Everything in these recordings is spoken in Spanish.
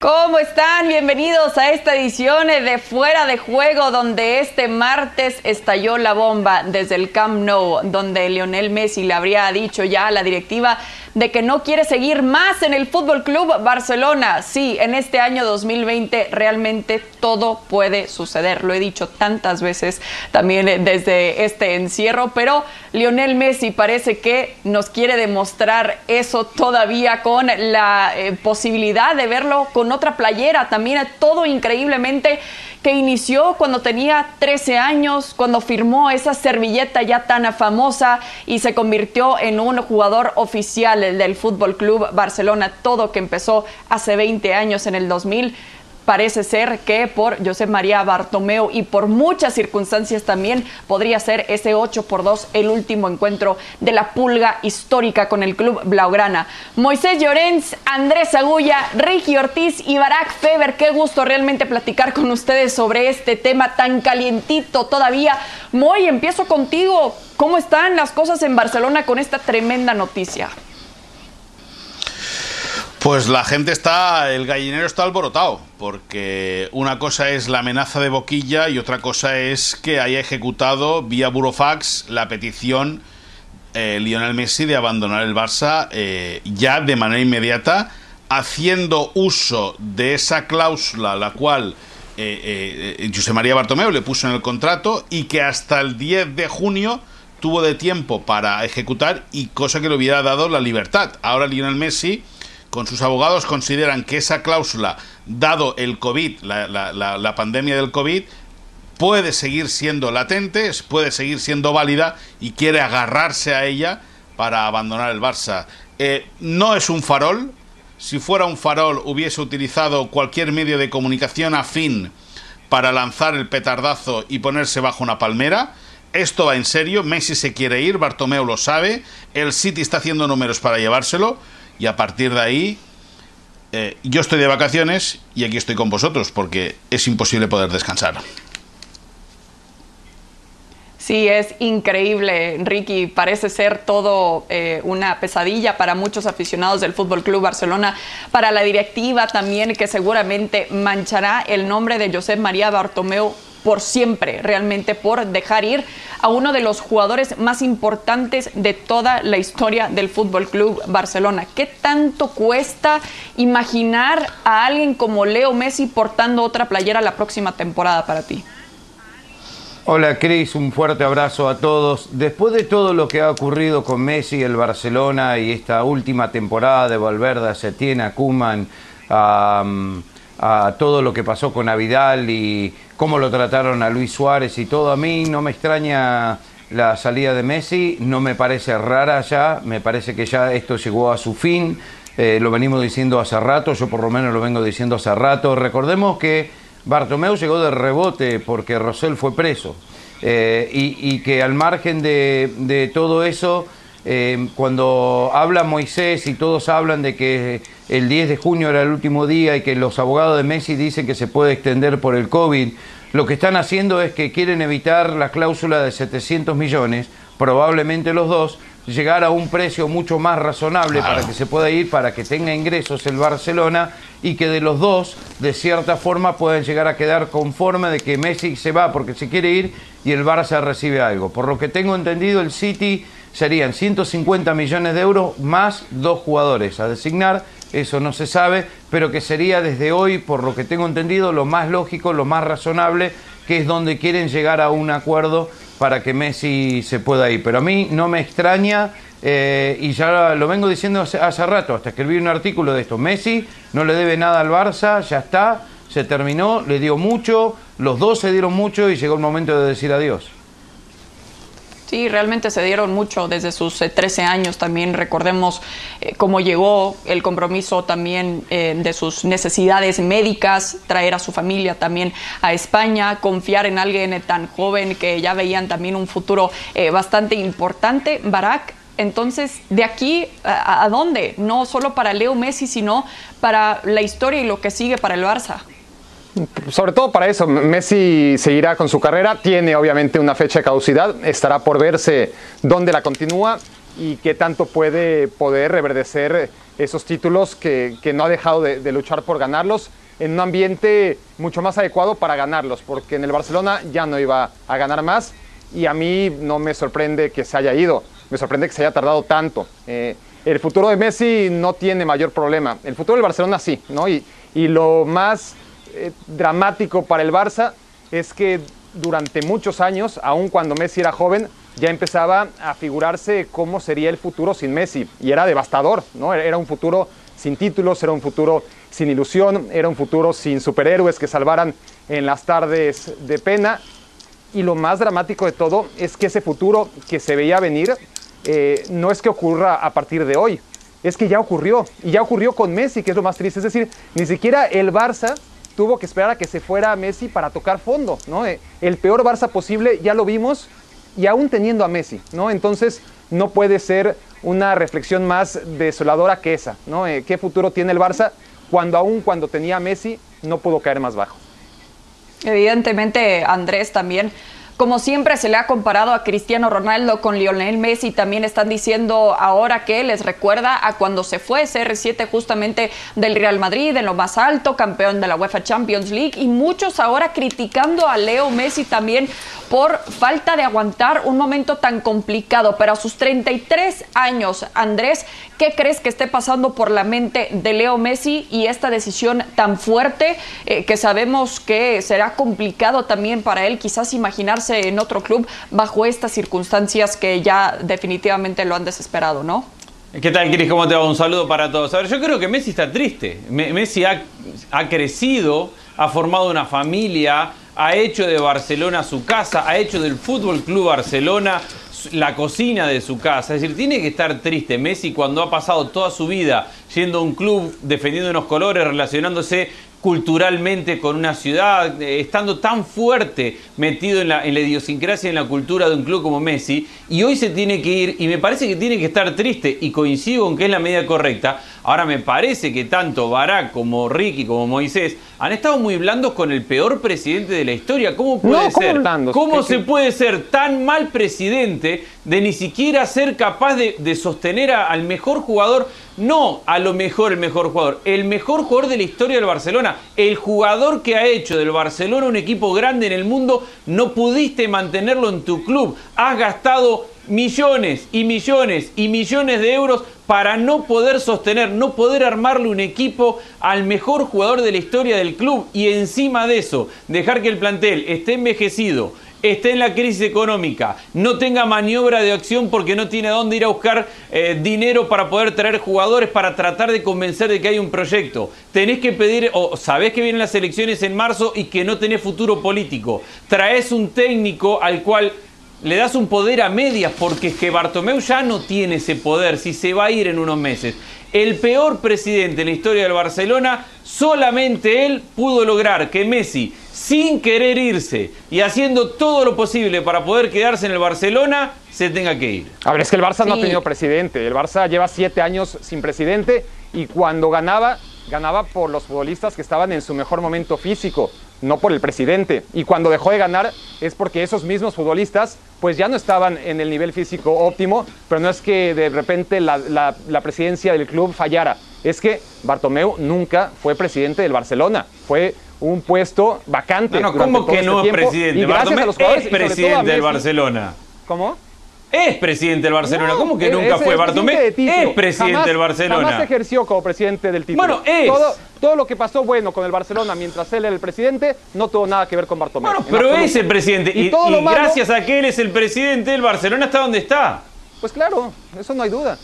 ¿Cómo están? Bienvenidos a esta edición de Fuera de Juego, donde este martes estalló la bomba desde el Camp Nou, donde Lionel Messi le habría dicho ya a la directiva de que no quiere seguir más en el Fútbol Club Barcelona. Sí, en este año 2020 realmente todo puede suceder. Lo he dicho tantas veces también desde este encierro, pero Lionel Messi parece que nos quiere demostrar eso todavía con la eh, posibilidad de verlo con otra playera. También todo increíblemente que inició cuando tenía 13 años, cuando firmó esa servilleta ya tan famosa y se convirtió en un jugador oficial del Fútbol Club Barcelona, todo que empezó hace 20 años en el 2000 parece ser que por José María Bartomeu y por muchas circunstancias también podría ser ese 8 por 2 el último encuentro de la pulga histórica con el club Blaugrana. Moisés Llorens, Andrés Agulla, Ricky Ortiz y Barack Feber, qué gusto realmente platicar con ustedes sobre este tema tan calientito todavía. Moy, empiezo contigo. ¿Cómo están las cosas en Barcelona con esta tremenda noticia? Pues la gente está, el gallinero está alborotado, porque una cosa es la amenaza de Boquilla y otra cosa es que haya ejecutado vía burofax la petición eh, Lionel Messi de abandonar el Barça eh, ya de manera inmediata, haciendo uso de esa cláusula la cual eh, José María Bartomeu le puso en el contrato y que hasta el 10 de junio tuvo de tiempo para ejecutar y cosa que le hubiera dado la libertad. Ahora Lionel Messi con sus abogados consideran que esa cláusula, dado el COVID, la, pandemia del COVID, puede seguir siendo latente, puede seguir siendo válida y quiere agarrarse a ella para abandonar el Barça. Eh, no es un farol. Si fuera un farol hubiese utilizado cualquier medio de comunicación afín para lanzar el petardazo y ponerse bajo una palmera. Esto va en serio, Messi se quiere ir, Bartomeu lo sabe, el City está haciendo números para llevárselo y a partir de ahí eh, yo estoy de vacaciones y aquí estoy con vosotros porque es imposible poder descansar. Sí, es increíble, Ricky. Parece ser todo eh, una pesadilla para muchos aficionados del Fútbol Club Barcelona, para la directiva también, que seguramente manchará el nombre de José María Bartomeu por siempre, realmente por dejar ir a uno de los jugadores más importantes de toda la historia del Fútbol Club Barcelona. ¿Qué tanto cuesta imaginar a alguien como Leo Messi portando otra playera la próxima temporada para ti? Hola Cris, un fuerte abrazo a todos. Después de todo lo que ha ocurrido con Messi, el Barcelona y esta última temporada de Valverde, Setién, a Kuman, a, a todo lo que pasó con Avidal y cómo lo trataron a Luis Suárez y todo. A mí no me extraña la salida de Messi, no me parece rara ya, me parece que ya esto llegó a su fin, eh, lo venimos diciendo hace rato, yo por lo menos lo vengo diciendo hace rato. Recordemos que Bartomeu llegó de rebote porque Rosell fue preso eh, y, que al margen de, todo eso, eh, cuando habla Moisés y todos hablan de que el 10 de junio era el último día y que los abogados de Messi dicen que se puede extender por el COVID, lo que están haciendo es que quieren evitar la cláusula de 700 millones, probablemente los dos, llegar a un precio mucho más razonable para que se pueda ir, para que tenga ingresos el Barcelona y que de los dos, de cierta forma, puedan llegar a quedar conforme de que Messi se va porque se quiere ir y el Barça recibe algo. Por lo que tengo entendido, el City serían 150 millones de euros más dos jugadores a designar eso no se sabe, pero que sería desde hoy, por lo que tengo entendido, lo más lógico, lo más razonable, que es donde quieren llegar a un acuerdo para que Messi se pueda ir. Pero a mí no me extraña, eh, y ya lo vengo diciendo hace, hace rato, hasta escribí un artículo de esto, Messi no le debe nada al Barça, ya está, se terminó, le dio mucho, los dos se dieron mucho y llegó el momento de decir adiós. Sí, realmente se dieron mucho desde sus 13 eh, años también. Recordemos eh, cómo llegó el compromiso también eh, de sus necesidades médicas, traer a su familia también a España, confiar en alguien tan joven que ya veían también un futuro bastante importante. Barak, entonces, ¿de aquí a dónde? No solo para Leo Messi, sino para la historia y lo que sigue para el Barça sobre todo para eso, Messi seguirá con su carrera, tiene obviamente una fecha de caducidad, estará por verse dónde la continúa. y qué tanto puede poder reverdecer esos títulos que, no ha dejado de, luchar por ganarlos en un ambiente mucho más adecuado para ganarlos, porque en el Barcelona ya no iba a ganar más y a mí no me sorprende que se haya ido, me sorprende que se haya tardado tanto. Eh, el futuro de Messi no tiene mayor problema, el futuro del Barcelona sí, ¿no? Y, lo más eh, dramático para el Barça es que durante muchos años, aun cuando Messi era joven, ya empezaba a figurarse cómo sería el futuro sin Messi. Y era devastador, ¿no? Era un futuro sin títulos, era un futuro sin ilusión, era un futuro sin superhéroes que salvaran en las tardes de pena. Y lo más dramático de todo es que ese futuro que se veía venir eh, no es que ocurra a partir de hoy, es que ya ocurrió. Y ya ocurrió con Messi, que es lo más triste. Es decir, ni siquiera el Barça tuvo que esperar a que se fuera Messi para tocar fondo, ¿no? Eh, el peor Barça posible ya lo vimos y aún teniendo a Messi, ¿no? Entonces no puede ser una reflexión más desoladora que esa, ¿no? Eh, ¿Qué futuro tiene el Barça cuando aún cuando tenía a Messi no pudo caer más bajo? Evidentemente, Andrés también como siempre se le ha comparado a Cristiano Ronaldo con Lionel Messi, también están diciendo ahora que les recuerda a cuando se fue CR7 justamente del Real Madrid, en lo más alto, campeón de la UEFA Champions League, y muchos ahora criticando a Leo Messi también por falta de aguantar un momento tan complicado. Pero a sus 33 años, Andrés, ¿qué crees que esté pasando por la mente de Leo Messi y esta decisión tan fuerte eh, que sabemos que será complicado también para él quizás imaginarse en otro club bajo estas circunstancias que ya definitivamente lo han desesperado, ¿no? ¿Qué tal, Cris? ¿Cómo te va? Un saludo para todos. A ver, yo creo que Messi está triste. Messi ha, ha crecido, ha formado una familia, ha hecho de Barcelona su casa, ha hecho del Fútbol Club Barcelona la cocina de su casa. Es decir, tiene que estar triste Messi cuando ha pasado toda su vida yendo a un club, defendiendo unos colores, relacionándose culturalmente con una ciudad, eh, estando tan fuerte metido en la, en la idiosincrasia, en la cultura de un club como Messi, y hoy se tiene que ir, y me parece que tiene que estar triste, y coincido con que es la medida correcta. Ahora me parece que tanto Barack como Ricky como Moisés han estado muy blandos con el peor presidente de la historia. ¿Cómo puede ser? ¿Cómo se puede ser tan mal presidente de ni siquiera ser capaz de, sostener al mejor jugador? No a lo mejor el mejor jugador, el mejor jugador de la historia del Barcelona, el jugador que ha hecho del Barcelona un equipo grande en el mundo, no pudiste mantenerlo en tu club. Has gastado millones y millones y millones de euros para no poder sostener, no poder armarle un equipo al mejor jugador de la historia del club. Y encima de eso, dejar que el plantel esté envejecido, esté en la crisis económica, no tenga maniobra de acción porque no tiene dónde ir a buscar eh, dinero para poder traer jugadores para tratar de convencer de que hay un proyecto. Tenés que pedir, o sabés que vienen las elecciones en marzo y que no tenés futuro político. Traes un técnico al cual le das un poder a medias porque es que Bartomeu ya no tiene ese poder si se va a ir en unos meses. El peor presidente en la historia del Barcelona, solamente él pudo lograr que Messi, sin querer irse y haciendo todo lo posible para poder quedarse en el Barcelona, se tenga que ir. A ver, es que el Barça no ha tenido presidente. El Barça lleva siete años sin presidente y cuando ganaba, ganaba por los futbolistas que estaban en su mejor momento físico no por el presidente. Y cuando dejó de ganar es porque esos mismos futbolistas pues ya no estaban en el nivel físico óptimo, pero no es que de repente la, presidencia del club fallara, es que Bartomeu nunca fue presidente del Barcelona, fue un puesto vacante. No, ¿cómo que no es presidente? Bartomeu es presidente del Barcelona. ¿Cómo? Es presidente del Barcelona. ¿Cómo que nunca fue Bartomeu? Es presidente del Barcelona. Jamás ejerció como presidente del título. Bueno, es. Todo, lo que pasó bueno con el Barcelona mientras él era el presidente no tuvo nada que ver con Bartomeu. Bueno, pero es el presidente. Y, gracias a que él es el presidente del Barcelona está donde está. Pues claro, eso no hay duda.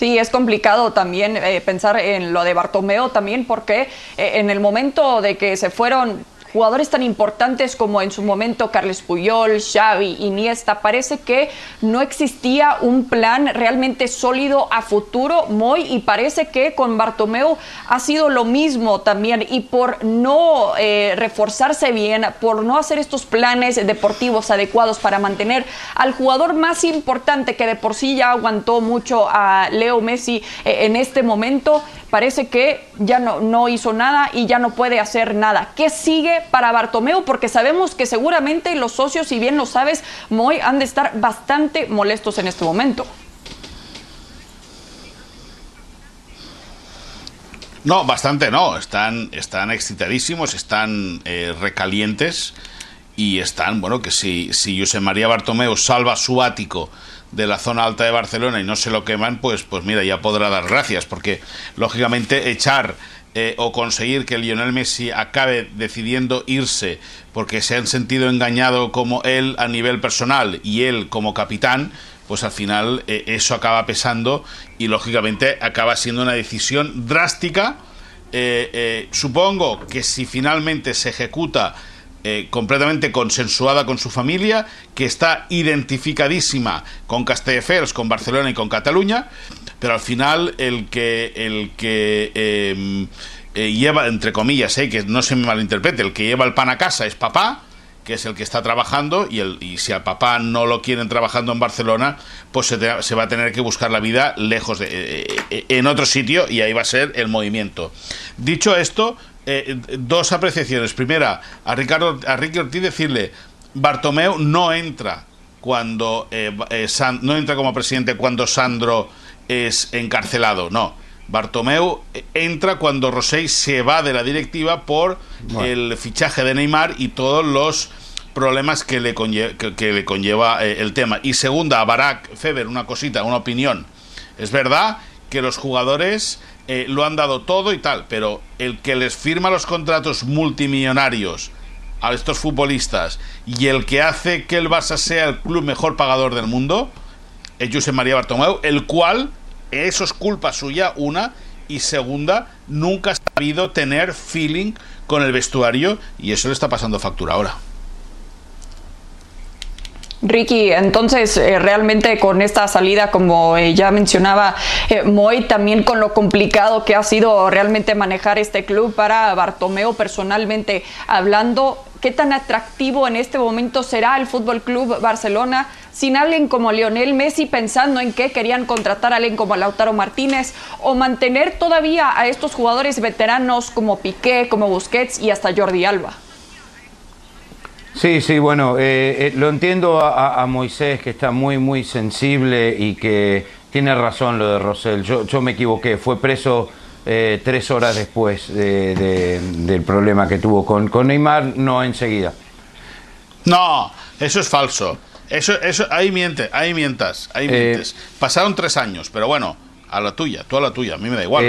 Sí, es complicado también eh, pensar en lo de Bartomeo también porque eh, en el momento de que se fueron jugadores tan importantes como en su momento Carles Puyol, Xavi, Iniesta, parece que no existía un plan realmente sólido a futuro, Moy, y parece que con Bartomeu ha sido lo mismo también, y por no eh, reforzarse bien, por no hacer estos planes deportivos adecuados para mantener al jugador más importante que de por sí ya aguantó mucho a Leo Messi eh, en este momento, parece que ya no, no hizo nada y ya no puede hacer nada. ¿Qué sigue para Bartomeu? Porque sabemos que seguramente los socios, si bien lo sabes, Moy, han de estar bastante molestos en este momento. No, bastante no. Están, están excitadísimos, están eh, recalientes y están, bueno, que si, si José María Bartomeu salva su ático de la zona alta de Barcelona y no se lo queman, pues, pues mira, ya podrá dar gracias, porque lógicamente echar eh, o conseguir que Lionel Messi acabe decidiendo irse porque se han sentido engañado como él a nivel personal y él como capitán, pues al final eh, eso acaba pesando y lógicamente acaba siendo una decisión drástica. Eh, supongo que si finalmente se ejecuta completamente consensuada con su familia, que está identificadísima con Castelldefels, con Barcelona y con Cataluña, pero al final el que el que em, eh, lleva entre comillas, eh, que no se me malinterprete, el que lleva el pan a casa es papá, que es el que está trabajando y, el, y si a papá no lo quieren trabajando en Barcelona, pues se, se va a tener que buscar la vida lejos de eh, en otro sitio y ahí va a ser el movimiento. Dicho esto, dos apreciaciones. Primera, a Ricardo a Ricky Ortiz decirle Bartomeu no entra cuando no entra como presidente cuando Sandro es encarcelado, no. Bartomeu entra cuando Rosell se va de la directiva por el fichaje de Neymar y todos los problemas que le, que, le conlleva eh, el tema. Y segunda, a Barack Feber, una cosita, una opinión. Es verdad que los jugadores eh, lo han dado todo y tal, pero el que les firma los contratos multimillonarios a estos futbolistas y el que hace que el Barça sea el club mejor pagador del mundo es José María Bartomeu, el cual eso es culpa suya, una. Y segunda, nunca ha sabido tener feeling con el vestuario y eso le está pasando factura ahora. Ricky, entonces eh, realmente con esta salida, como eh, ya mencionaba eh, Moy, también con lo complicado que ha sido realmente manejar este club para Bartomeo personalmente hablando, ¿qué tan atractivo en este momento será el Fútbol Club Barcelona sin alguien como Lionel Messi pensando en que querían contratar a alguien como Lautaro Martínez o mantener todavía a estos jugadores veteranos como Piqué, como Busquets y hasta Jordi Alba? Sí, sí, bueno, eh, eh, lo entiendo a, Moisés que está muy, muy sensible y que tiene razón lo de Rosell. Yo, yo me equivoqué, fue preso eh, tres horas después del problema que tuvo con, con Neymar, no enseguida. No, eso es falso. Eso, eso, ahí miente, ahí mientas, ahí mientes. Pasaron tres años, pero bueno, a la tuya, tú a la tuya, a mí me da igual.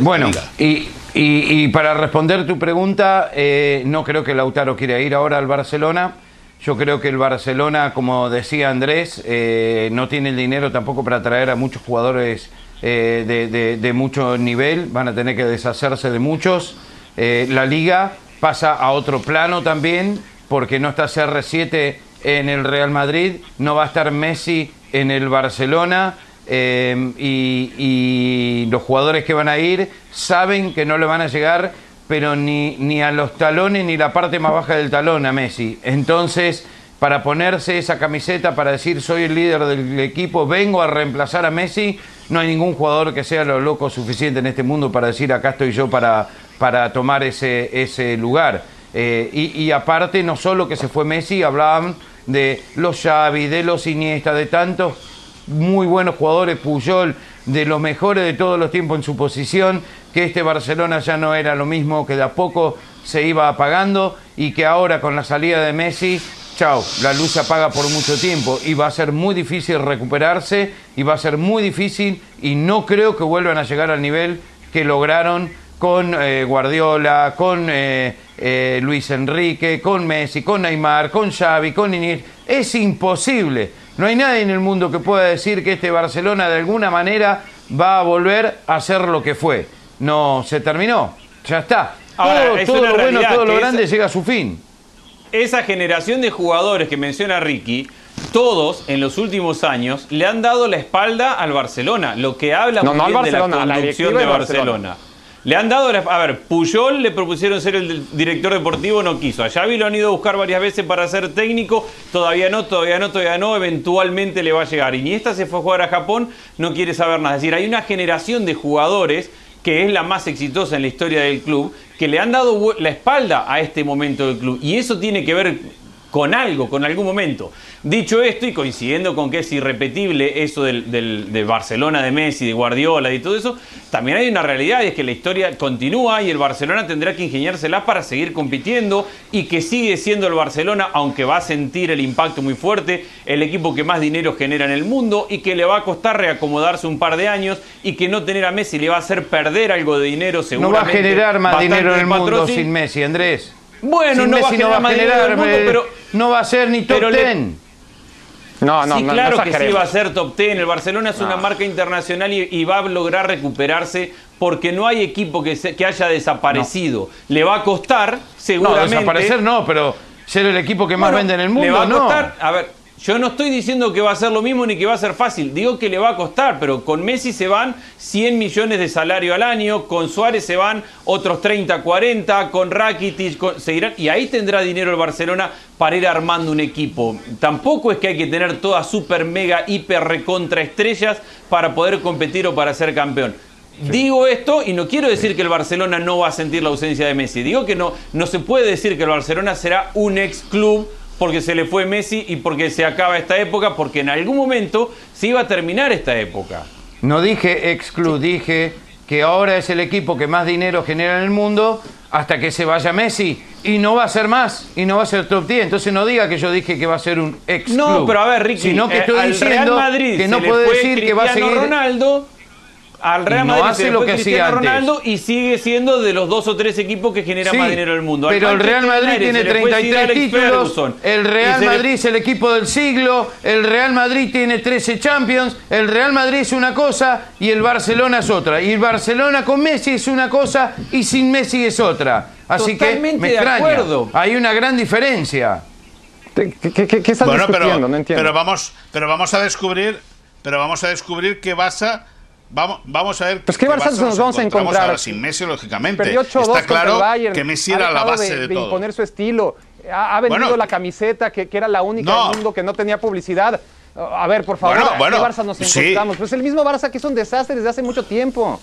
bueno, y, y, para responder tu pregunta, eh, no creo que Lautaro quiera ir ahora al Barcelona. Yo creo que el Barcelona, como decía Andrés, eh, no tiene el dinero tampoco para traer a muchos jugadores eh, de, mucho nivel. Van a tener que deshacerse de muchos. la liga pasa a otro plano también, porque no está CR7 en el Real Madrid, no va a estar Messi en el Barcelona. Em, y, los jugadores que van a ir saben que no le van a llegar, pero ni, ni a los talones ni la parte más baja del talón a Messi. Entonces, para ponerse esa camiseta, para decir soy el líder del equipo, vengo a reemplazar a Messi, no hay ningún jugador que sea lo loco suficiente en este mundo para decir acá estoy yo para, para tomar ese, ese lugar. Eh, y, y, aparte, no solo que se fue Messi, hablaban de los Xavi, de los Iniesta, de tantos muy buenos jugadores, Puyol, de los mejores de todos los tiempos en su posición, que este Barcelona ya no era lo mismo, que de a poco se iba apagando y que ahora con la salida de Messi, chao, la luz se apaga por mucho tiempo y va a ser muy difícil recuperarse y va a ser muy difícil y no creo que vuelvan a llegar al nivel que lograron con eh, Guardiola, con eh, eh, Luis Enrique, con Messi, con Neymar, con Xavi, con Inés. Es imposible. No hay nadie en el mundo que pueda decir que este Barcelona de alguna manera va a volver a ser lo que fue. No, se terminó. Ya está. todo, lo bueno, todo lo grande llega a su fin. Esa generación de jugadores que menciona Ricky, todos en los últimos años le han dado la espalda al Barcelona, lo que habla muy bien de la conducción de Barcelona. Le han dado, a ver, Puyol le propusieron ser el director deportivo, no quiso. A Xavi lo han ido a buscar varias veces para ser técnico, todavía no, todavía no, todavía no, eventualmente le va a llegar. Y Iniesta se fue a jugar a Japón, no quiere saber nada. Es decir, hay una generación de jugadores que es la más exitosa en la historia del club, que le han dado la espalda a este momento del club. Y eso tiene que ver con algo, con algún momento. Dicho esto, y coincidiendo con que es irrepetible eso del, de Barcelona de Messi, de Guardiola y todo eso, también hay una realidad, y es que la historia continúa y el Barcelona tendrá que ingeniárselas para seguir compitiendo y que sigue siendo el Barcelona, aunque va a sentir el impacto muy fuerte, el equipo que más dinero genera en el mundo y que le va a costar reacomodarse un par de años y que no tener a Messi le va a hacer perder algo de dinero seguramente. No va a generar más dinero en el mundo sin Messi, Andrés. Bueno, no, va a generar más dinero en el mundo, pero no va a ser ni top ten. No, no, sí, claro que sí va a ser top ten. El Barcelona es una marca internacional y, va a lograr recuperarse porque no hay equipo que, que haya desaparecido. Le va a costar, seguramente. No, desaparecer no, pero ser el equipo que más vende en el mundo. Le va a costar, a ver, yo no estoy diciendo que va a ser lo mismo ni que va a ser fácil, digo que le va a costar, pero con Messi se van 100 millones de salario al año, con Suárez se van otros 30, 40, con Rakitic seguirán, y ahí tendrá dinero el Barcelona para ir armando un equipo. Tampoco es que hay que tener todas super, mega, hiper, recontra estrellas para poder competir o para ser campeón. Digo esto y no quiero decir que el Barcelona no va a sentir la ausencia de Messi. Digo que no, no se puede decir que el Barcelona será un ex club porque se le fue Messi y porque se acaba esta época, porque en algún momento se iba a terminar esta época. No dije exclu, dije que ahora es el equipo que más dinero genera en el mundo hasta que se vaya Messi y no va a ser más y no va a ser top 10. Entonces no diga que yo dije que va a ser un ex No, pero a ver, Ricky, sino que estoy diciendo Madrid que no puede decir que va a seguir Ronaldo al Real Madrid no hace lo que Cristiano Ronaldo y sigue siendo de los dos o tres equipos que generan más dinero del mundo. Pero el Real Madrid tiene 33 títulos, el Real Madrid es el equipo del siglo, el Real Madrid tiene 13 Champions, el Real Madrid es una cosa y el Barcelona es otra. Y el Barcelona con Messi es una cosa y sin Messi es otra. Así que me extraña. Hay una gran diferencia. ¿Qué, qué, qué estás pero, No entiendo. Pero vamos, pero vamos a descubrir, pero vamos a descubrir qué pasa Vamos, vamos a ver. Pues qué Barça nos vamos a encontrar. sin Messi, lógicamente. Está claro que Messi era la base de, todo. imponer su estilo. Ha, vendido la camiseta que, era la única del mundo que no tenía publicidad. A ver, por favor, bueno, ¿qué Barça nos encontramos? Pues el mismo Barça que es un desastre desde hace mucho tiempo.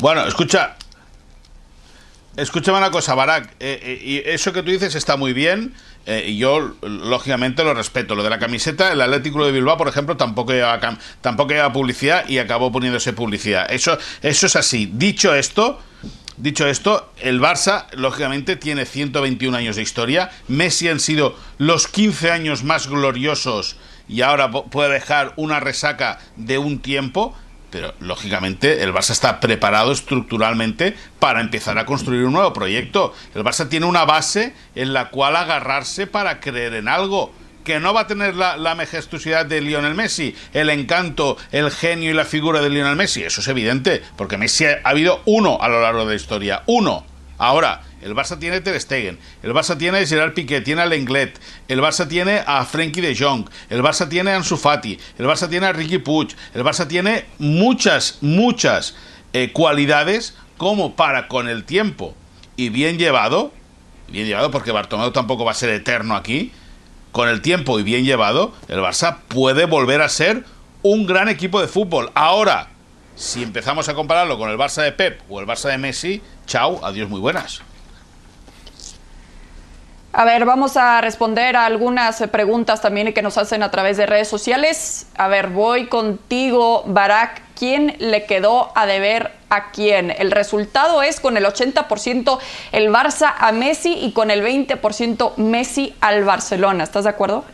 Bueno, escucha. Escúchame una cosa, Barak. Eh, eh, eso que tú dices está muy bien. Eh, y yo, lógicamente, lo respeto. Lo de la camiseta, el Atlético de Bilbao, por ejemplo, tampoco lleva, tampoco publicidad y acabó poniéndose publicidad. Eso, eso es así. Dicho esto, dicho esto, el Barça, lógicamente, tiene 121 años de historia. Messi han sido los 15 años más gloriosos y ahora puede dejar una resaca de un tiempo pero lógicamente el Barça está preparado estructuralmente para empezar a construir un nuevo proyecto. El Barça tiene una base en la cual agarrarse para creer en algo que no va a tener la, majestuosidad de Lionel Messi, el encanto, el genio y la figura de Lionel Messi. Eso es evidente, porque Messi ha habido uno a lo largo de la historia, uno. Ahora, el Barça tiene Ter Stegen, el Barça tiene Gerard Piqué, tiene a Lenglet, el Barça tiene a Frenkie de Jong, el Barça tiene a Ansu Fati, el Barça tiene a Ricky Puig, el Barça tiene muchas, muchas eh, cualidades como para con el tiempo y bien llevado, bien llevado porque Bartomeu tampoco va a ser eterno aquí, con el tiempo y bien llevado, el Barça puede volver a ser un gran equipo de fútbol. Ahora, si empezamos a compararlo con el Barça de Pep o el Barça de Messi, chao, adiós, muy buenas. A ver, vamos a responder a algunas preguntas también que nos hacen a través de redes sociales. A ver, voy contigo, Barak. ¿Quién le quedó a deber a quién? El resultado es con el 80% el Barça a Messi y con el 20% Messi al Barcelona. ¿Estás de acuerdo?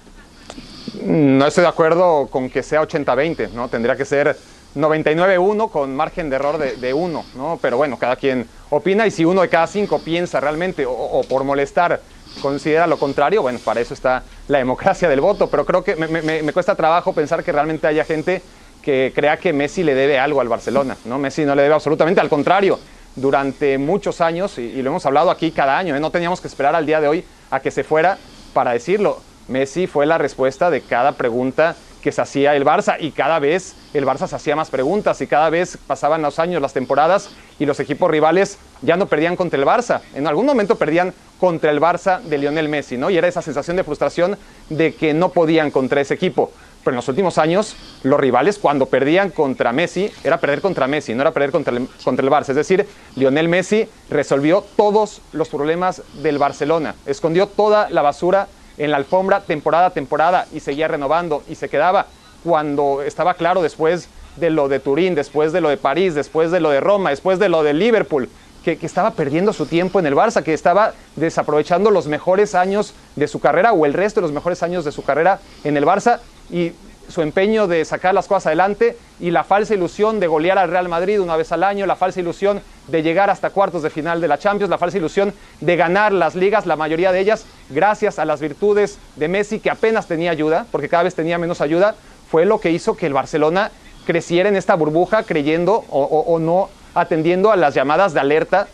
No estoy de acuerdo con que sea 80-20, ¿no? Tendría que ser 99-1 con margen de error de, 1, ¿no? Pero bueno, cada quien opina y si uno de cada cinco piensa realmente o por molestar considera lo contrario, bueno, para eso está la democracia del voto, pero creo que me, cuesta trabajo pensar que realmente haya gente que crea que Messi le debe algo al Barcelona, ¿no? Messi no le debe absolutamente, al contrario, durante muchos años, y, lo hemos hablado aquí cada año, ¿eh? no teníamos que esperar al día de hoy a que se fuera para decirlo. Messi fue la respuesta de cada pregunta que se hacía el Barça y cada vez el Barça se hacía más preguntas y cada vez pasaban los años, las temporadas y los equipos rivales ya no perdían contra el Barça. En algún momento perdían contra el Barça de Lionel Messi, ¿no? Y era esa sensación de frustración de que no podían contra ese equipo. pero en los últimos años los rivales cuando perdían contra Messi era perder contra Messi, no era perder contra el, contra el Barça. Es decir, Lionel Messi resolvió todos los problemas del Barcelona, escondió toda la basura en la alfombra temporada a temporada y seguía renovando y se quedaba cuando estaba claro después de lo de Turín, después de lo de París, después de lo de Roma, después de lo de Liverpool, que, que, estaba perdiendo su tiempo en el Barça, que estaba desaprovechando los mejores años de su carrera o el resto de los mejores años de su carrera en el Barça y su empeño de sacar las cosas adelante y la falsa ilusión de golear al Real Madrid una vez al año, la falsa ilusión de llegar hasta cuartos de final de la Champions, la falsa ilusión de ganar las ligas, la mayoría de ellas gracias a las virtudes de Messi que apenas tenía ayuda, porque cada vez tenía menos ayuda, fue lo que hizo que el Barcelona creciera en esta burbuja creyendo o, o, no atendiendo a las llamadas de alerta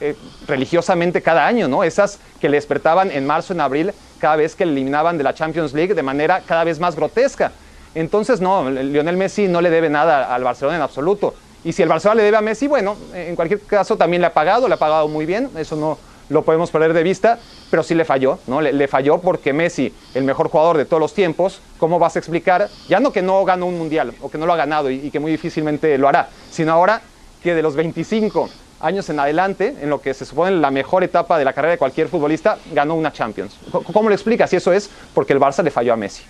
eh, religiosamente cada año, ¿no? Esas que le despertaban en marzo, en abril, cada vez que le eliminaban de la Champions League de manera cada vez más grotesca. Entonces, no, Lionel Messi no le debe nada al Barcelona en absoluto. Y si el Barcelona le debe a Messi, bueno, en cualquier caso también le ha pagado, le ha pagado muy bien, eso no lo podemos perder de vista, pero sí le falló, ¿no? Le, falló porque Messi, el mejor jugador de todos los tiempos, ¿cómo vas a explicar? Ya no que no ganó un mundial o que no lo ha ganado y, que muy difícilmente lo hará, sino ahora que de los 25 años en adelante, en lo que se supone la mejor etapa de la carrera de cualquier futbolista, ganó una Champions. ¿Cómo lo explica si eso es porque el Barça le falló a Messi?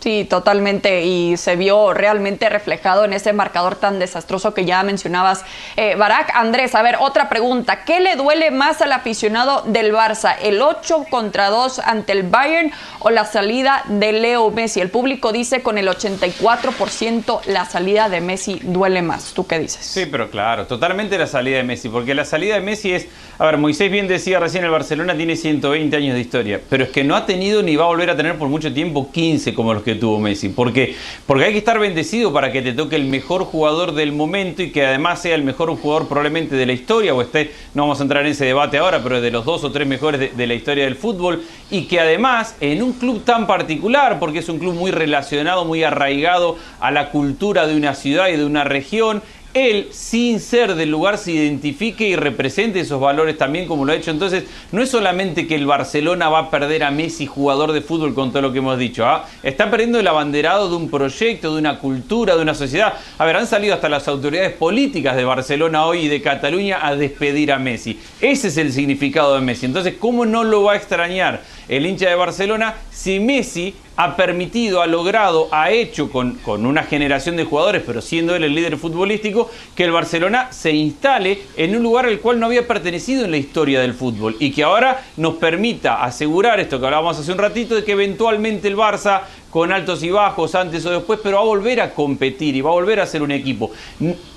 Sí, totalmente. Y se vio realmente reflejado en ese marcador tan desastroso que ya mencionabas, eh, Barak. Andrés, a ver, otra pregunta. ¿Qué le duele más al aficionado del Barça? ¿El 8 contra 2 ante el Bayern o la salida de Leo Messi? El público dice con el 84% la salida de Messi duele más. ¿Tú qué dices? Sí, pero claro, totalmente la salida de Messi. Porque la salida de Messi es. A ver, Moisés bien decía recién, el Barcelona tiene 120 años de historia. Pero es que no ha tenido ni va a volver a tener por mucho tiempo 15 como los que tuvo Messi. Porque, porque hay que estar bendecido para que te toque el mejor jugador del momento y que además sea el mejor jugador probablemente de la historia, o esté, no vamos a entrar en ese debate ahora, pero de los dos o tres mejores de, de la historia del fútbol, y que además en un club tan particular, porque es un club muy relacionado, muy arraigado a la cultura de una ciudad y de una región, él, sin ser del lugar, se identifique y represente esos valores también como lo ha hecho. Entonces, no es solamente que el Barcelona va a perder a Messi, jugador de fútbol, con todo lo que hemos dicho. ¿ah? Está perdiendo el abanderado de un proyecto, de una cultura, de una sociedad. A ver, han salido hasta las autoridades políticas de Barcelona hoy y de Cataluña a despedir a Messi. Ese es el significado de Messi. Entonces, ¿cómo no lo va a extrañar el hincha de Barcelona si Messi ha permitido, ha logrado, ha hecho con, con, una generación de jugadores, pero siendo él el líder futbolístico, que el Barcelona se instale en un lugar al cual no había pertenecido en la historia del fútbol y que ahora nos permita asegurar esto que hablábamos hace un ratito, de que eventualmente el Barça con altos y bajos antes o después, pero va a volver a competir y va a volver a ser un equipo.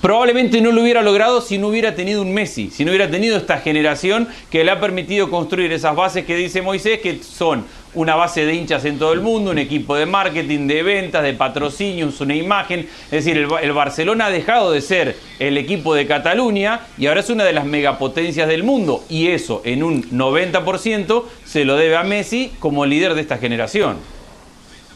Probablemente no lo hubiera logrado si no hubiera tenido un Messi, si no hubiera tenido esta generación que le ha permitido construir esas bases que dice Moisés, que son una base de hinchas en todo el mundo, un equipo de marketing, de ventas, de patrocinios, una imagen. Es decir, el, el, Barcelona ha dejado de ser el equipo de Cataluña y ahora es una de las megapotencias del mundo. Y eso, en un 90%, se lo debe a Messi como líder de esta generación.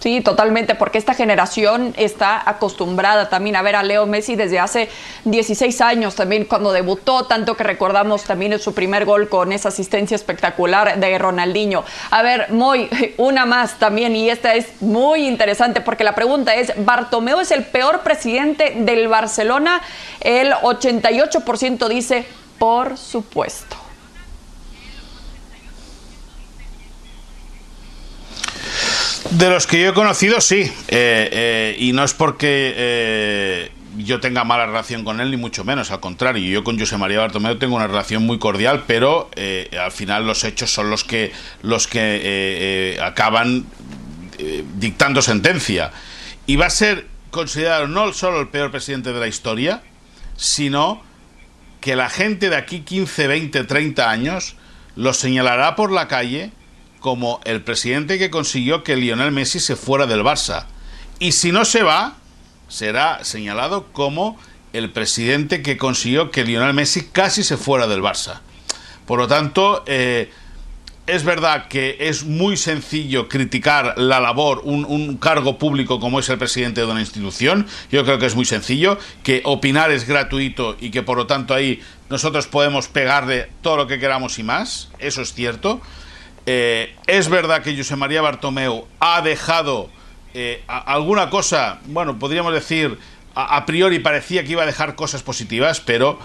Sí, totalmente, porque esta generación está acostumbrada también a ver a Leo Messi desde hace 16 años, también cuando debutó, tanto que recordamos también en su primer gol con esa asistencia espectacular de Ronaldinho. A ver, Moy, una más también, y esta es muy interesante, porque la pregunta es, ¿Bartomeu es el peor presidente del Barcelona? El 88% dice, por supuesto. De los que yo he conocido, sí. Eh, eh, y no es porque eh, yo tenga mala relación con él, ni mucho menos. Al contrario, yo con José María Bartomeu tengo una relación muy cordial, pero al final los hechos son los que, los que acaban dictando sentencia. Y va a ser considerado no solo el peor presidente de la historia, sino que la gente de aquí 15, 20, 30 años lo señalará por la calle como el presidente que consiguió que Lionel Messi se fuera del Barça. Y si no se va, será señalado como el presidente que consiguió que Lionel Messi casi se fuera del Barça. Por lo tanto, eh, es verdad que es muy sencillo criticar la labor, un, un, cargo público como es el presidente de una institución. Yo creo que es muy sencillo, que opinar es gratuito y que por lo tanto ahí nosotros podemos pegarle todo lo que queramos y más. Eso es cierto. Eh, es verdad que José María Bartomeu ha dejado eh, alguna cosa, bueno, podríamos decir, a, priori parecía que iba a dejar cosas positivas, pero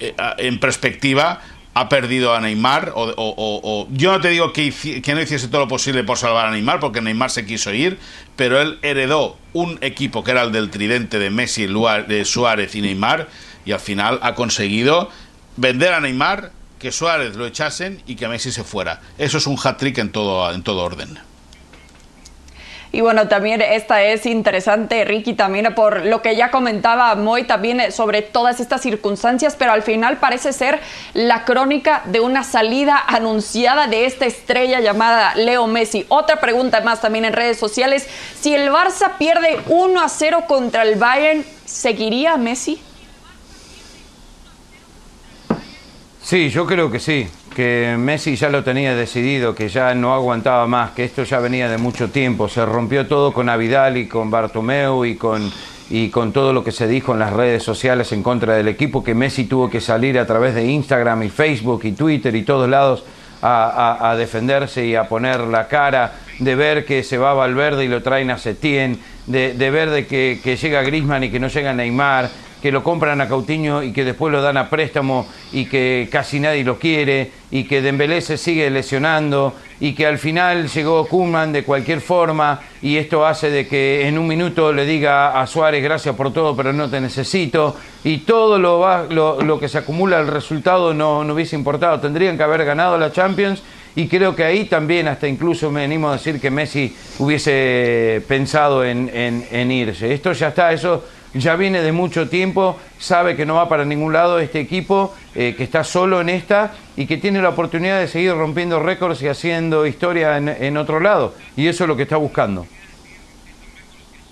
eh, en perspectiva ha perdido a Neymar. O, yo no te digo que, no hiciese todo lo posible por salvar a Neymar, porque Neymar se quiso ir, pero él heredó un equipo que era el del tridente de Messi, de Suárez y Neymar, y al final ha conseguido vender a Neymar, que Suárez lo echasen y que Messi se fuera. Eso es un hat-trick en todo, en todo orden. Y bueno, también esta es interesante, Ricky, también por lo que ya comentaba Moy también sobre todas estas circunstancias, pero al final parece ser la crónica de una salida anunciada de esta estrella llamada Leo Messi. Otra pregunta más también en redes sociales, si el Barça pierde 1 a 0 contra el Bayern, ¿seguiría Messi? Sí, yo creo que sí que Messi ya lo tenía decidido, que ya no aguantaba más, que esto ya venía de mucho tiempo. Se rompió todo con Avidal y con Bartomeu y con, y con todo lo que se dijo en las redes sociales en contra del equipo, que Messi tuvo que salir a través de Instagram y Facebook y Twitter y todos lados a, defenderse y a poner la cara, de ver que se va Valverde y lo traen a Setién, de, de ver de que, que llega Grisman y que no llega Neymar que lo compran a Cautiño y que después lo dan a préstamo y que casi nadie lo quiere y que Dembélé se sigue lesionando y que al final llegó Kuhlman de cualquier forma y esto hace de que en un minuto le diga a Suárez gracias por todo pero no te necesito y todo lo, lo, que se acumula el resultado no, no hubiese importado, tendrían que haber ganado la Champions y creo que ahí también hasta incluso me animo a decir que Messi hubiese pensado en, en, en irse. Esto ya está, eso ya viene de mucho tiempo, sabe que no va para ningún lado este equipo, eh, que está solo en esta y que tiene la oportunidad de seguir rompiendo récords y haciendo historia en otro lado. Y eso es lo que está buscando.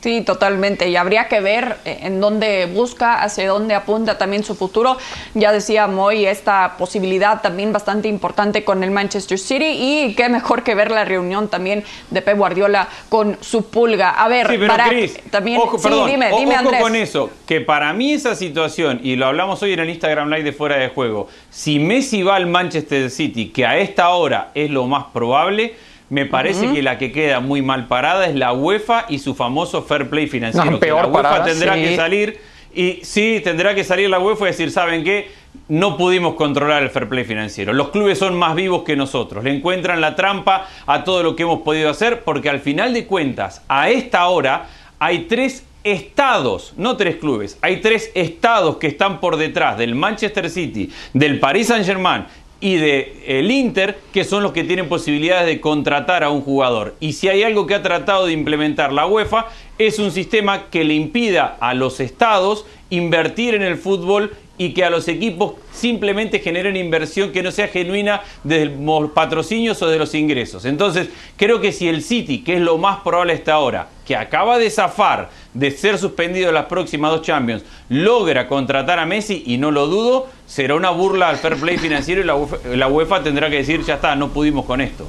Sí, totalmente. Y habría que ver eh, en dónde busca, hacia dónde apunta también su futuro. Ya decía Moy, esta posibilidad también bastante importante con el Manchester City y qué mejor que ver la reunión también de Pep Guardiola con su pulga. A ver, para también ojo, dime, dime ojo con eso, que para mí esa situación y lo hablamos hoy en el Instagram Live de fuera de juego, si Messi va al Manchester City, que a esta hora es lo más probable, me parece que la que queda muy mal parada es la UEFA y su famoso fair play financiero. la UEFA tendrá que salir y sí, tendrá que salir la UEFA y decir, ¿saben qué? No pudimos controlar el fair play financiero. Los clubes son más vivos que nosotros. Le encuentran la trampa a todo lo que hemos podido hacer porque al final de cuentas, a esta hora, hay tres estados, no tres clubes, hay tres estados que están por detrás del Manchester City, del Paris Saint-Germain y de el Inter, que son los que tienen posibilidades de contratar a un jugador. Y si hay algo que ha tratado de implementar la UEFA, es un sistema que le impida a los estados invertir en el fútbol y que a los equipos simplemente generen inversión que no sea genuina desde los patrocinios o de los ingresos. Entonces, creo que si el City, que es lo más probable hasta ahora, que acaba de zafar de ser suspendido en las próximas dos Champions, logra contratar a Messi, y no lo dudo, será una burla al fair play financiero y la UEFA, la UEFA tendrá que decir, ya está, no pudimos con esto.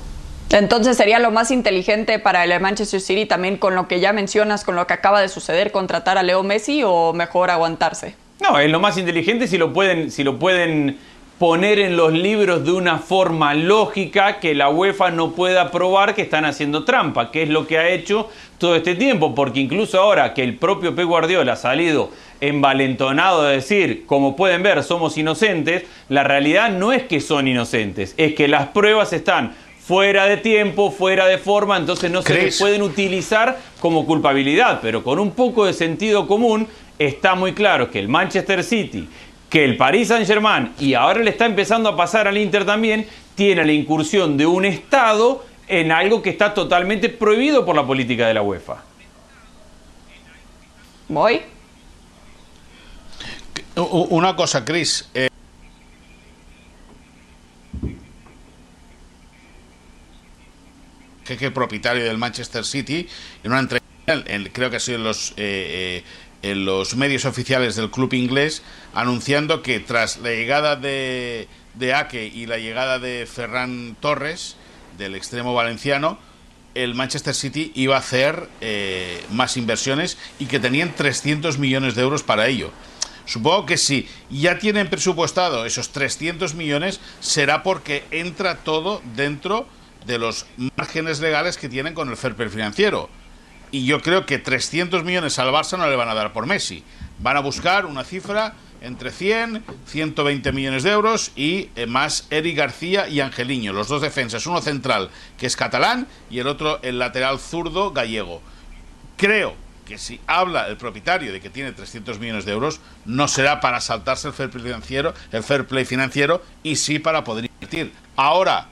Entonces sería lo más inteligente para el Manchester City también con lo que ya mencionas, con lo que acaba de suceder, contratar a Leo Messi o mejor aguantarse. No, es lo más inteligente si lo pueden, si lo pueden poner en los libros de una forma lógica que la UEFA no pueda probar que están haciendo trampa, que es lo que ha hecho todo este tiempo, porque incluso ahora que el propio Pep Guardiola ha salido envalentonado de decir, como pueden ver, somos inocentes, la realidad no es que son inocentes, es que las pruebas están fuera de tiempo, fuera de forma, entonces no se les pueden utilizar como culpabilidad, pero con un poco de sentido común está muy claro que el Manchester City, que el Paris Saint-Germain, y ahora le está empezando a pasar al Inter también, tiene la incursión de un Estado en algo que está totalmente prohibido por la política de la UEFA. ¿Voy? Una cosa, Chris. Eh, que propietario del Manchester City, en una entrevista, creo que ha sido en los, eh, eh, en los medios oficiales del club inglés, anunciando que tras la llegada de, de Ake y la llegada de Ferran Torres, del extremo valenciano, el Manchester City iba a hacer eh, más inversiones y que tenían 300 millones de euros para ello. Supongo que si ya tienen presupuestado esos 300 millones, será porque entra todo dentro de los márgenes legales que tienen con el fair financiero. Y yo creo que 300 millones al Barça no le van a dar por Messi. Van a buscar una cifra entre 100, 120 millones de euros y eh, más Eric García y Angeliño, los dos defensas, uno central que es catalán y el otro el lateral zurdo gallego. Creo que si habla el propietario de que tiene 300 millones de euros, no será para saltarse el fair play financiero, el fair play financiero y sí para poder invertir. Ahora,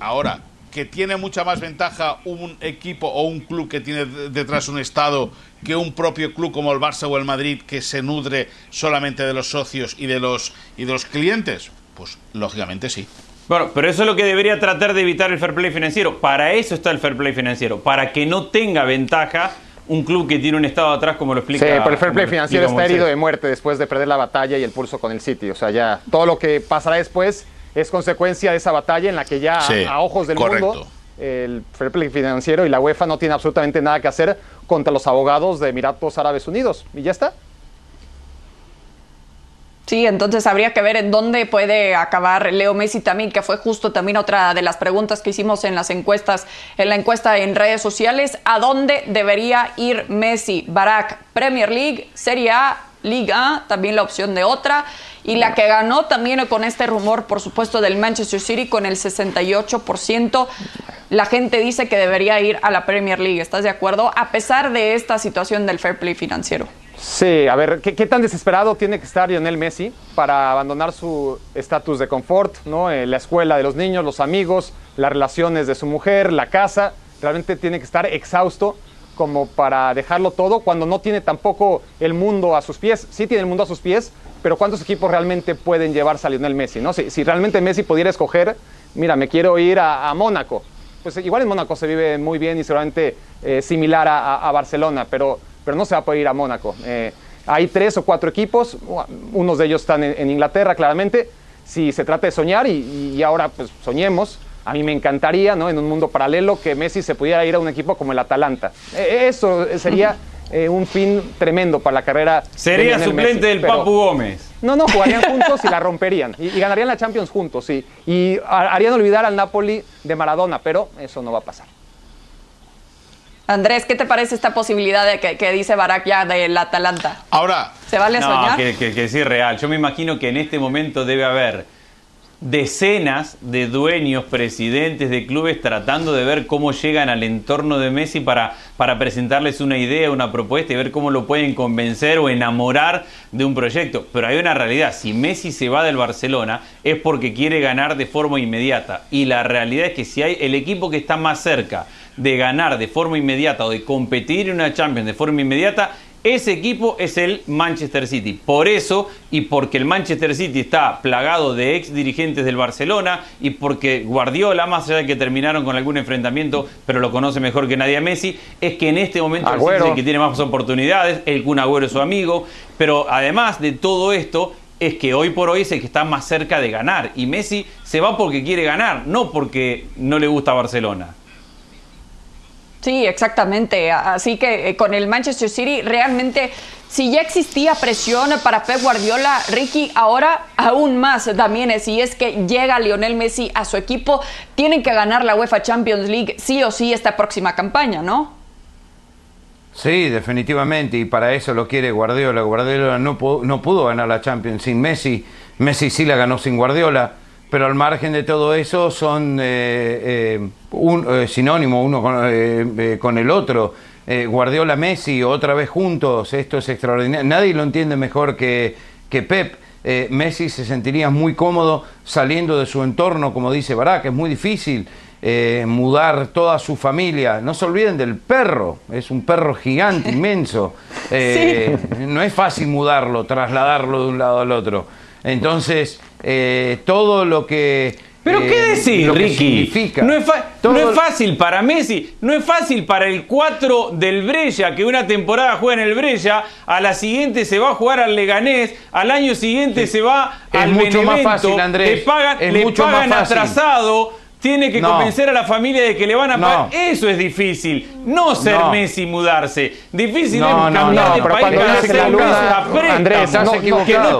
ahora, que tiene mucha más ventaja un equipo o un club que tiene detrás un Estado que un propio club como el Barça o el Madrid que se nutre solamente de los socios y de los, y de los clientes? Pues lógicamente sí. Bueno, pero eso es lo que debería tratar de evitar el fair play financiero. Para eso está el fair play financiero, para que no tenga ventaja un club que tiene un estado atrás, como lo explica. Sí, pero el fair play financiero está herido de muerte después de perder la batalla y el pulso con el City. O sea, ya todo lo que pasará después es consecuencia de esa batalla en la que ya a ojos del mundo el fair play financiero y la UEFA no tiene absolutamente nada que hacer contra los abogados de Emiratos Árabes Unidos. Y ya está. Sí, entonces habría que ver en dónde puede acabar Leo Messi también, que fue justo también otra de las preguntas que hicimos en las encuestas, en la encuesta en redes sociales. ¿A dónde debería ir Messi? Barack, Premier League, Serie A, Liga, también la opción de otra. Y la que ganó también con este rumor, por supuesto, del Manchester City con el 68%. La gente dice que debería ir a la Premier League. ¿Estás de acuerdo? A pesar de esta situación del fair play financiero. Sí, a ver, ¿qué, tan desesperado tiene que estar Lionel Messi para abandonar su estatus de confort, ¿no? Eh, la escuela de los niños, los amigos, las relaciones de su mujer, la casa? Realmente tiene que estar exhausto como para dejarlo todo cuando no tiene tampoco el mundo a sus pies. Sí tiene el mundo a sus pies, pero ¿cuántos equipos realmente pueden llevarse a Lionel Messi? ¿no? Si, si realmente Messi pudiera escoger, mira, me quiero ir a, Mónaco. Pues igual en Mónaco se vive muy bien y seguramente eh, similar a, Barcelona, pero, pero no se va a poder ir a Mónaco. Eh, hay tres o cuatro equipos, unos de ellos están en, Inglaterra claramente. Si se trata de soñar y, y, ahora pues soñemos, a mí me encantaría, ¿no? En un mundo paralelo que Messi se pudiera ir a un equipo como el Atalanta. E, eso sería eh, un fin tremendo para la carrera. Sería suplente del Papu Gómez. No, no, jugarían juntos y la romperían. Y, ganarían la Champions juntos, sí. Y harían olvidar al Napoli de Maradona, pero eso no va a pasar. Andrés, ¿qué te parece esta posibilidad de que, dice Barak ya del Atalanta? Ahora. ¿Se vale soñar? Que, que, que sí, real. Yo me imagino que en este momento debe haber decenas de dueños, presidentes de clubes tratando de ver cómo llegan al entorno de Messi para, para presentarles una idea, una propuesta y ver cómo lo pueden convencer o enamorar de un proyecto. Pero hay una realidad, si Messi se va del Barcelona es porque quiere ganar de forma inmediata. Y la realidad es que si hay el equipo que está más cerca de ganar de forma inmediata o de competir en una Champions de forma inmediata ese equipo es el Manchester City. Por eso y porque el Manchester City está plagado de ex dirigentes del Barcelona y porque Guardiola, más allá de que terminaron con algún enfrentamiento, pero lo conoce mejor que nadie a Messi, es que en este momento es el que tiene más oportunidades, el Kun Agüero es su amigo, pero además de todo esto, es que hoy por hoy es el que está más cerca de ganar. Y Messi se va porque quiere ganar, no porque no le gusta Barcelona. Sí, exactamente. Así que eh, con el Manchester City realmente, si ya existía presión para Pep Guardiola, Ricky, ahora aún más también si es que llega Lionel Messi a su equipo, tienen que ganar la UEFA Champions League sí o sí esta próxima campaña, ¿no? Sí, definitivamente, y para eso lo quiere Guardiola. Guardiola no, no pudo ganar la Champions sin Messi, Messi sí la ganó sin Guardiola pero al margen de todo eso son eh, eh, un, eh, sinónimo uno con, el otro. Guardiola Messi otra vez juntos, esto es extraordinario. Nadie lo entiende mejor que, que Pep. Messi se sentiría muy cómodo saliendo de su entorno, como dice Barak, es muy difícil mudar toda su familia. No se olviden del perro, es un perro gigante, inmenso. No es fácil mudarlo, trasladarlo de un lado al otro. Entonces, eh, todo lo que... ¿Pero qué eh, decir, Ricky? No es, no es, fácil para Messi, no es fácil para el 4 del Brella, que una temporada juega en el Brella, a la siguiente se va a jugar al Leganés, al año siguiente se va al mucho Benevento, más fácil, Andrés. le pagan, le pagan atrasado, tiene que convencer a la familia de que le van a pagar. Eso es difícil. No ser Messi mudarse. Difícil es cambiar de país para hacer meses Andrés, no, que no,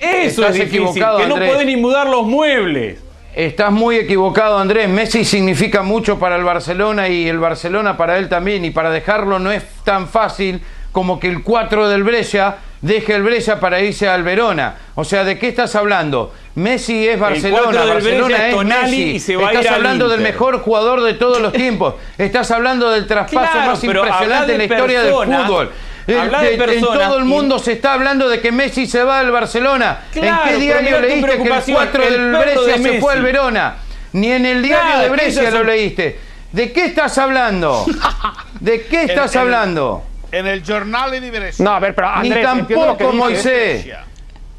Eso es difícil, que no pueden ni mudar los muebles. Estás muy equivocado, Andrés. Messi significa mucho para el Barcelona y el Barcelona para él también. Y para dejarlo no es tan fácil como que el 4 del Brescia deje el Brescia para irse al Verona. O sea, ¿de qué estás hablando? Messi es Barcelona, Barcelona es, Messi. estás hablando del mejor jugador de todos los tiempos. Estás hablando del traspaso más impresionante en la historia del fútbol. En todo el mundo se está hablando de que Messi se va al Barcelona. ¿En qué diario leíste que el 4 del Brescia se fue al Verona? Ni en el diario de Brescia lo leíste. ¿De qué estás hablando? ¿De qué estás hablando? En el jornal de Brescia. No, a ver, pero Andrés, Ni tampoco Moisés.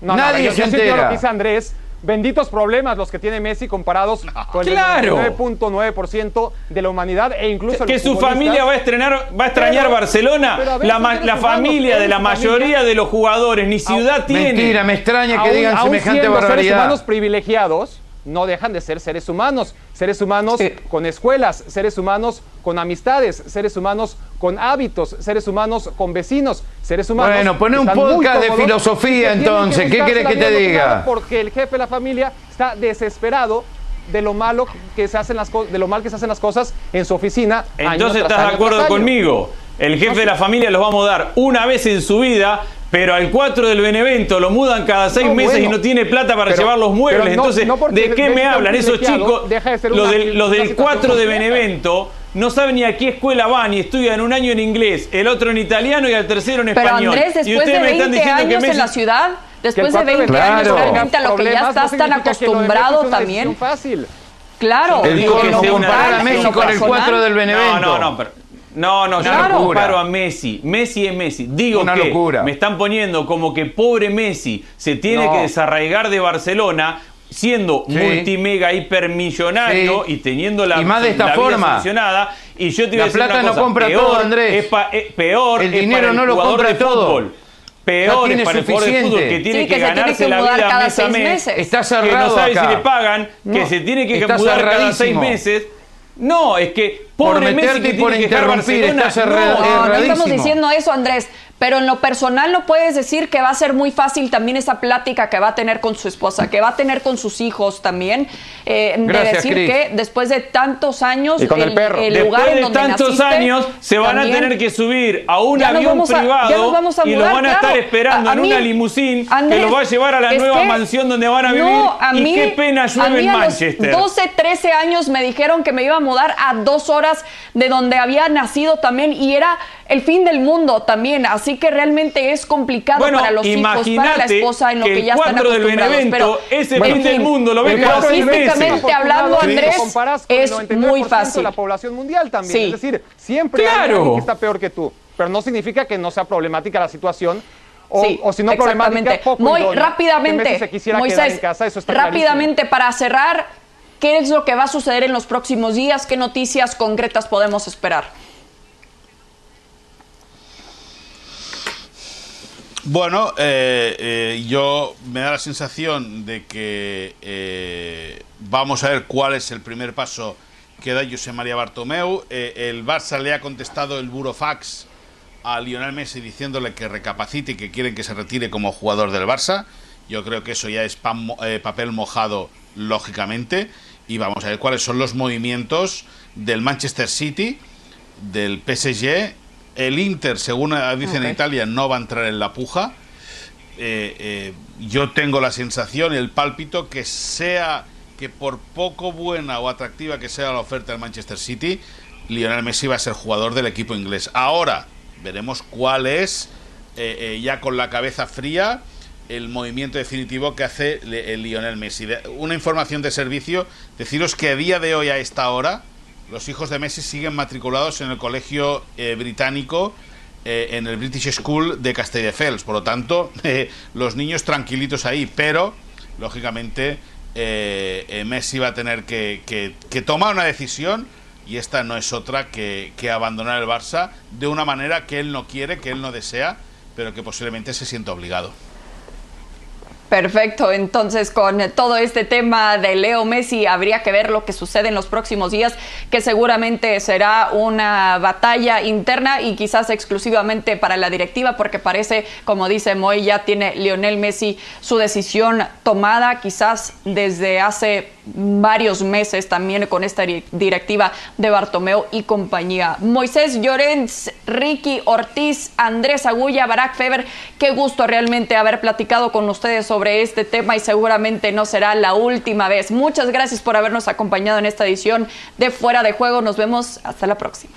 No, Nadie se entera. lo que dice Andrés benditos problemas los que tiene Messi comparados con el 9.9% de la humanidad e incluso que su familia va a estrenar va a extrañar Barcelona. la, familia de la mayoría de los jugadores ni ciudad tiene. Mentira me extraña que digan semejante barbaridad seres humanos privilegiados no dejan de ser seres humanos. Seres humanos con escuelas, seres humanos con amistades, seres humanos con hábitos, seres humanos con vecinos, seres humanos. Bueno, pone un podcast de filosofía entonces. ¿Qué quieres que te diga? Porque el jefe de la familia está desesperado de lo malo que se hacen las de lo mal que se hacen las cosas en su oficina. Entonces estás de acuerdo conmigo. El jefe de la familia los vamos a dar una vez en su vida pero al 4 del Benevento lo mudan cada seis meses y no tiene plata para llevar los muebles. Entonces, ¿de qué me hablan esos chicos? los, del, los del 4 de Benevento no saben ni a qué escuela van y estudian un año en inglés, el otro en italiano y el tercero en español. Pero Andrés, después de 20 años en la ciudad, después de 20 años realmente a lo que ya estás tan acostumbrado también. Fácil. Claro, el digo que se a México con el 4 del Benevento. No, no, no, pero no, no, yo no comparo a Messi. Messi es Messi. Digo que locura. me están poniendo como que pobre Messi se tiene que desarraigar de Barcelona siendo multimega hipermillonario y teniendo la, y más de esta forma. y yo te voy a decir plata una cosa, no compra peor, todo, Andrés. Es peor el dinero no lo compra todo. Peor es para el jugador de fútbol que tiene que, ganarse la vida mes a mes. Está cerrado que no sabe si le pagan, que se tiene que mudar cada seis meses no, es que por meterte y por interrumpir, estás no, no estamos diciendo eso, Andrés. Pero en lo personal no puedes decir que va a ser muy fácil también esa plática que va a tener con su esposa, que va a tener con sus hijos también, eh, de decir que después de tantos años, y con el, perro. lugar en donde tantos años se van a tener que subir a un avión privado y lo van a estar esperando en una limusín que los va a llevar a la nueva mansión donde van a vivir. y qué pena llueve en Manchester. 12, 13 años me dijeron que me iba a mudar a dos horas de donde había nacido también y era el fin del mundo también. Así que realmente es complicado para los hijos, para la esposa en lo que, ya están acostumbrados. pero ese fin del mundo lo ven cada hablando, Andrés, es muy fácil. la población mundial también. Es decir, siempre hay alguien que está peor que tú. Pero no significa que no sea problemática la situación. O, sí, o si no problemática, poco Muy rápidamente, Moisés, rápidamente para cerrar, ¿qué es lo que va a suceder en los próximos días? ¿Qué noticias concretas podemos esperar? Bueno, eh, eh, yo me da la sensación de que eh, vamos a ver cuál es el primer paso que da José María Bartomeu. el Barça le ha contestado el burofax a Lionel Messi diciéndole que recapacite y que quieren que se retire como jugador del Barça. Yo creo que eso ya es papel mojado, lógicamente. Y vamos a ver cuáles son los movimientos del Manchester City, del PSG el Inter, según dicen en Italia, no va a entrar en la puja. Eh, eh, yo tengo la sensación y el pálpito que sea que por poco buena o atractiva que sea la oferta del Manchester City, Lionel Messi va a ser jugador del equipo inglés. Ahora veremos cuál es, eh, ya con la cabeza fría, el movimiento definitivo que hace el Lionel Messi. Una información de servicio, deciros que a día de hoy a esta hora, los hijos de Messi siguen matriculados en el colegio eh, británico, eh, en el British School de Castelldefels. Por lo tanto, eh, los niños tranquilitos ahí, pero, lógicamente, Messi va a tener que, tomar una decisión y esta no es otra que, que abandonar el Barça de una manera que él no quiere, que él no desea, pero que posiblemente se sienta obligado. Perfecto, entonces con todo este tema de Leo Messi habría que ver lo que sucede en los próximos días, que seguramente será una batalla interna y quizás exclusivamente para la directiva, porque parece, como dice Moy, ya tiene Lionel Messi su decisión tomada, quizás desde hace varios meses también con esta directiva de Bartomeu y compañía. Moisés Llorens, Ricky Ortiz, Andrés Agulla, Barack Feber, qué gusto realmente haber platicado con ustedes sobre este tema y seguramente no será la última vez. Muchas gracias por habernos acompañado en esta edición de Fuera de Juego. Nos vemos hasta la próxima.